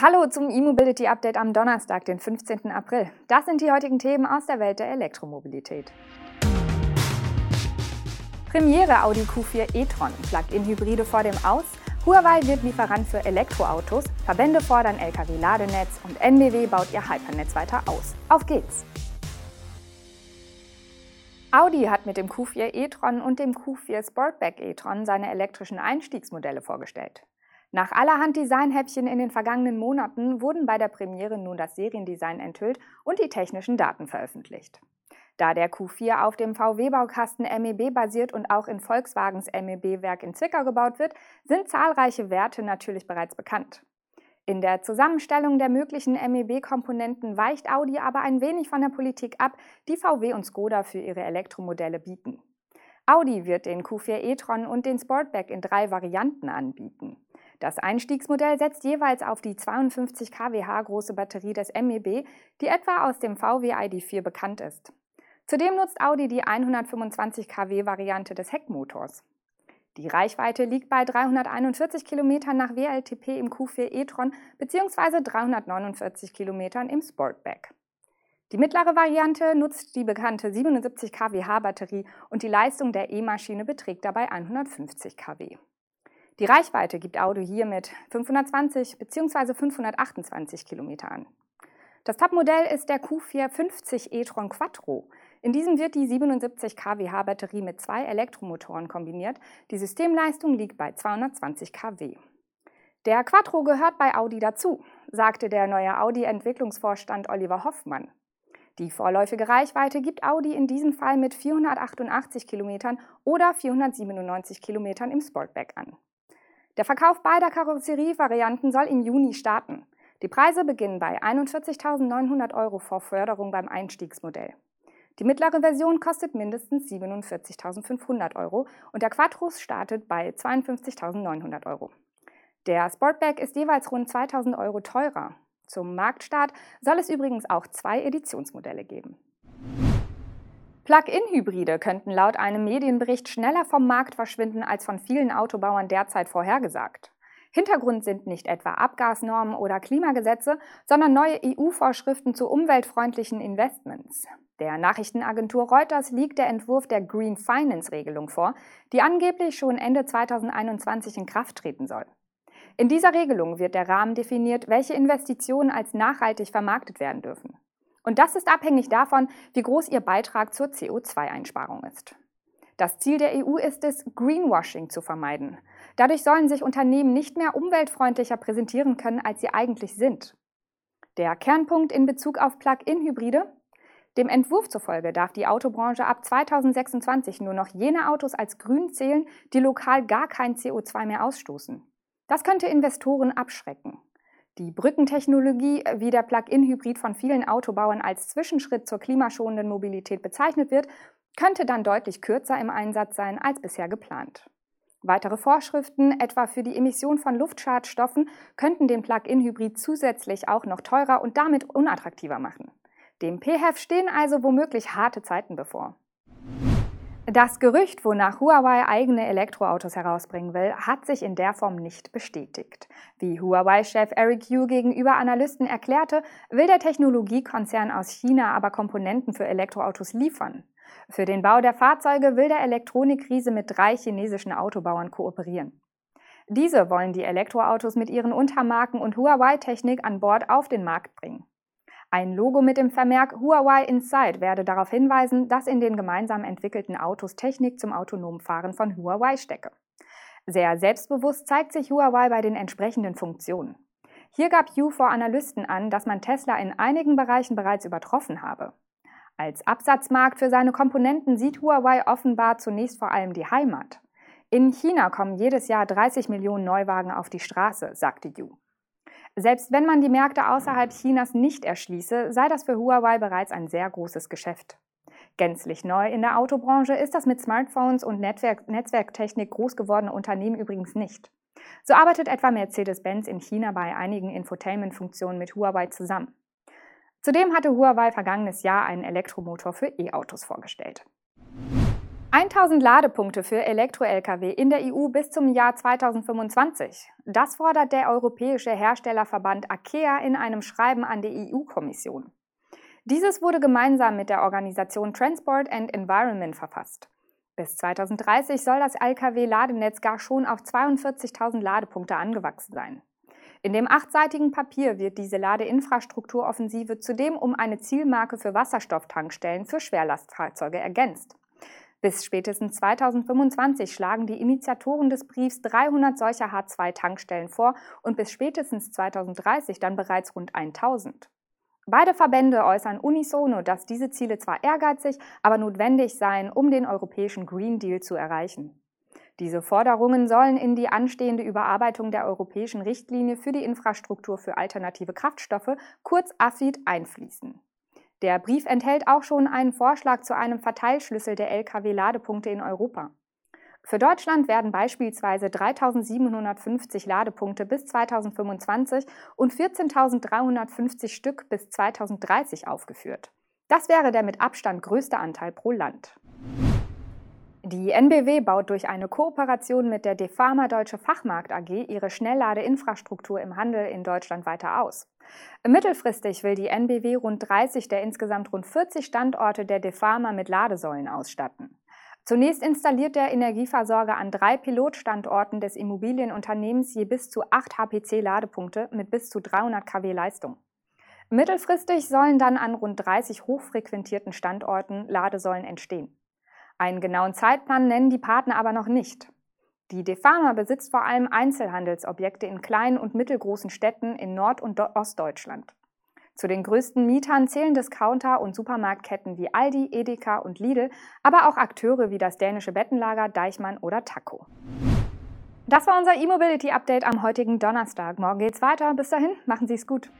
Hallo zum E-Mobility Update am Donnerstag, den 15. April. Das sind die heutigen Themen aus der Welt der Elektromobilität. Premiere Audi Q4 e-tron, Plug-in-Hybride vor dem Aus, Huawei wird Lieferant für Elektroautos, Verbände fordern Lkw-Ladenetz und NBW baut ihr Hypernetz weiter aus. Auf geht's! Audi hat mit dem Q4 e-tron und dem Q4 Sportback e-tron seine elektrischen Einstiegsmodelle vorgestellt. Nach allerhand Designhäppchen in den vergangenen Monaten wurden bei der Premiere nun das Seriendesign enthüllt und die technischen Daten veröffentlicht. Da der Q4 auf dem VW-Baukasten MEB basiert und auch in Volkswagens MEB-Werk in Zwickau gebaut wird, sind zahlreiche Werte natürlich bereits bekannt. In der Zusammenstellung der möglichen MEB-Komponenten weicht Audi aber ein wenig von der Politik ab, die VW und Skoda für ihre Elektromodelle bieten. Audi wird den Q4 e-tron und den Sportback in drei Varianten anbieten. Das Einstiegsmodell setzt jeweils auf die 52 kWh große Batterie des MEB, die etwa aus dem VW ID4 bekannt ist. Zudem nutzt Audi die 125 kW Variante des Heckmotors. Die Reichweite liegt bei 341 km nach WLTP im Q4 e-tron bzw. 349 km im Sportback. Die mittlere Variante nutzt die bekannte 77 kWh Batterie und die Leistung der E-Maschine beträgt dabei 150 kW. Die Reichweite gibt Auto hier mit 520 bzw. 528 km an. Das Top-Modell ist der Q450 e-tron Quattro. In diesem wird die 77 kWh Batterie mit zwei Elektromotoren kombiniert. Die Systemleistung liegt bei 220 kW. Der Quattro gehört bei Audi dazu, sagte der neue Audi-Entwicklungsvorstand Oliver Hoffmann. Die vorläufige Reichweite gibt Audi in diesem Fall mit 488 Kilometern oder 497 Kilometern im Sportback an. Der Verkauf beider Karosserievarianten soll im Juni starten. Die Preise beginnen bei 41.900 Euro vor Förderung beim Einstiegsmodell. Die mittlere Version kostet mindestens 47.500 Euro und der Quattros startet bei 52.900 Euro. Der Sportback ist jeweils rund 2.000 Euro teurer. Zum Marktstart soll es übrigens auch zwei Editionsmodelle geben. Plug-in-Hybride könnten laut einem Medienbericht schneller vom Markt verschwinden als von vielen Autobauern derzeit vorhergesagt. Hintergrund sind nicht etwa Abgasnormen oder Klimagesetze, sondern neue EU-Vorschriften zu umweltfreundlichen Investments. Der Nachrichtenagentur Reuters liegt der Entwurf der Green Finance-Regelung vor, die angeblich schon Ende 2021 in Kraft treten soll. In dieser Regelung wird der Rahmen definiert, welche Investitionen als nachhaltig vermarktet werden dürfen. Und das ist abhängig davon, wie groß ihr Beitrag zur CO2-Einsparung ist. Das Ziel der EU ist es, Greenwashing zu vermeiden. Dadurch sollen sich Unternehmen nicht mehr umweltfreundlicher präsentieren können, als sie eigentlich sind. Der Kernpunkt in Bezug auf Plug-in-Hybride? Dem Entwurf zufolge darf die Autobranche ab 2026 nur noch jene Autos als grün zählen, die lokal gar kein CO2 mehr ausstoßen. Das könnte Investoren abschrecken. Die Brückentechnologie, wie der Plug-in-Hybrid von vielen Autobauern als Zwischenschritt zur klimaschonenden Mobilität bezeichnet wird, könnte dann deutlich kürzer im Einsatz sein als bisher geplant. Weitere Vorschriften, etwa für die Emission von Luftschadstoffen, könnten den Plug-in-Hybrid zusätzlich auch noch teurer und damit unattraktiver machen. Dem PHEV stehen also womöglich harte Zeiten bevor. Das Gerücht, wonach Huawei eigene Elektroautos herausbringen will, hat sich in der Form nicht bestätigt. Wie Huawei-Chef Eric Yu gegenüber Analysten erklärte, will der Technologiekonzern aus China aber Komponenten für Elektroautos liefern. Für den Bau der Fahrzeuge will der Elektronikriese mit drei chinesischen Autobauern kooperieren. Diese wollen die Elektroautos mit ihren Untermarken und Huawei-Technik an Bord auf den Markt bringen. Ein Logo mit dem Vermerk Huawei Inside werde darauf hinweisen, dass in den gemeinsam entwickelten Autos Technik zum autonomen Fahren von Huawei stecke. Sehr selbstbewusst zeigt sich Huawei bei den entsprechenden Funktionen. Hier gab Yu vor Analysten an, dass man Tesla in einigen Bereichen bereits übertroffen habe. Als Absatzmarkt für seine Komponenten sieht Huawei offenbar zunächst vor allem die Heimat. In China kommen jedes Jahr 30 Millionen Neuwagen auf die Straße, sagte Yu. Selbst wenn man die Märkte außerhalb Chinas nicht erschließe, sei das für Huawei bereits ein sehr großes Geschäft. Gänzlich neu in der Autobranche ist das mit Smartphones und Netzwerk Netzwerktechnik groß gewordene Unternehmen übrigens nicht. So arbeitet etwa Mercedes-Benz in China bei einigen Infotainment-Funktionen mit Huawei zusammen. Zudem hatte Huawei vergangenes Jahr einen Elektromotor für E-Autos vorgestellt. 1000 Ladepunkte für Elektro-Lkw in der EU bis zum Jahr 2025. Das fordert der europäische Herstellerverband AKEA in einem Schreiben an die EU-Kommission. Dieses wurde gemeinsam mit der Organisation Transport and Environment verfasst. Bis 2030 soll das Lkw-Ladenetz gar schon auf 42.000 Ladepunkte angewachsen sein. In dem achtseitigen Papier wird diese Ladeinfrastrukturoffensive zudem um eine Zielmarke für Wasserstofftankstellen für Schwerlastfahrzeuge ergänzt. Bis spätestens 2025 schlagen die Initiatoren des Briefs 300 solcher H2-Tankstellen vor und bis spätestens 2030 dann bereits rund 1000. Beide Verbände äußern unisono, dass diese Ziele zwar ehrgeizig, aber notwendig seien, um den europäischen Green Deal zu erreichen. Diese Forderungen sollen in die anstehende Überarbeitung der europäischen Richtlinie für die Infrastruktur für alternative Kraftstoffe, kurz AFID, einfließen. Der Brief enthält auch schon einen Vorschlag zu einem Verteilschlüssel der Lkw-Ladepunkte in Europa. Für Deutschland werden beispielsweise 3.750 Ladepunkte bis 2025 und 14.350 Stück bis 2030 aufgeführt. Das wäre der mit Abstand größte Anteil pro Land. Die NBW baut durch eine Kooperation mit der Defama Deutsche Fachmarkt AG ihre Schnellladeinfrastruktur im Handel in Deutschland weiter aus. Mittelfristig will die NBW rund 30 der insgesamt rund 40 Standorte der Defama mit Ladesäulen ausstatten. Zunächst installiert der Energieversorger an drei Pilotstandorten des Immobilienunternehmens je bis zu 8 HPC-Ladepunkte mit bis zu 300 kW Leistung. Mittelfristig sollen dann an rund 30 hochfrequentierten Standorten Ladesäulen entstehen. Einen genauen Zeitplan nennen die Partner aber noch nicht. Die Defama besitzt vor allem Einzelhandelsobjekte in kleinen und mittelgroßen Städten in Nord- und Ostdeutschland. Zu den größten Mietern zählen Discounter und Supermarktketten wie Aldi, Edeka und Lidl, aber auch Akteure wie das dänische Bettenlager Deichmann oder Taco. Das war unser E-Mobility-Update am heutigen Donnerstag. Morgen geht's weiter. Bis dahin, machen Sie es gut.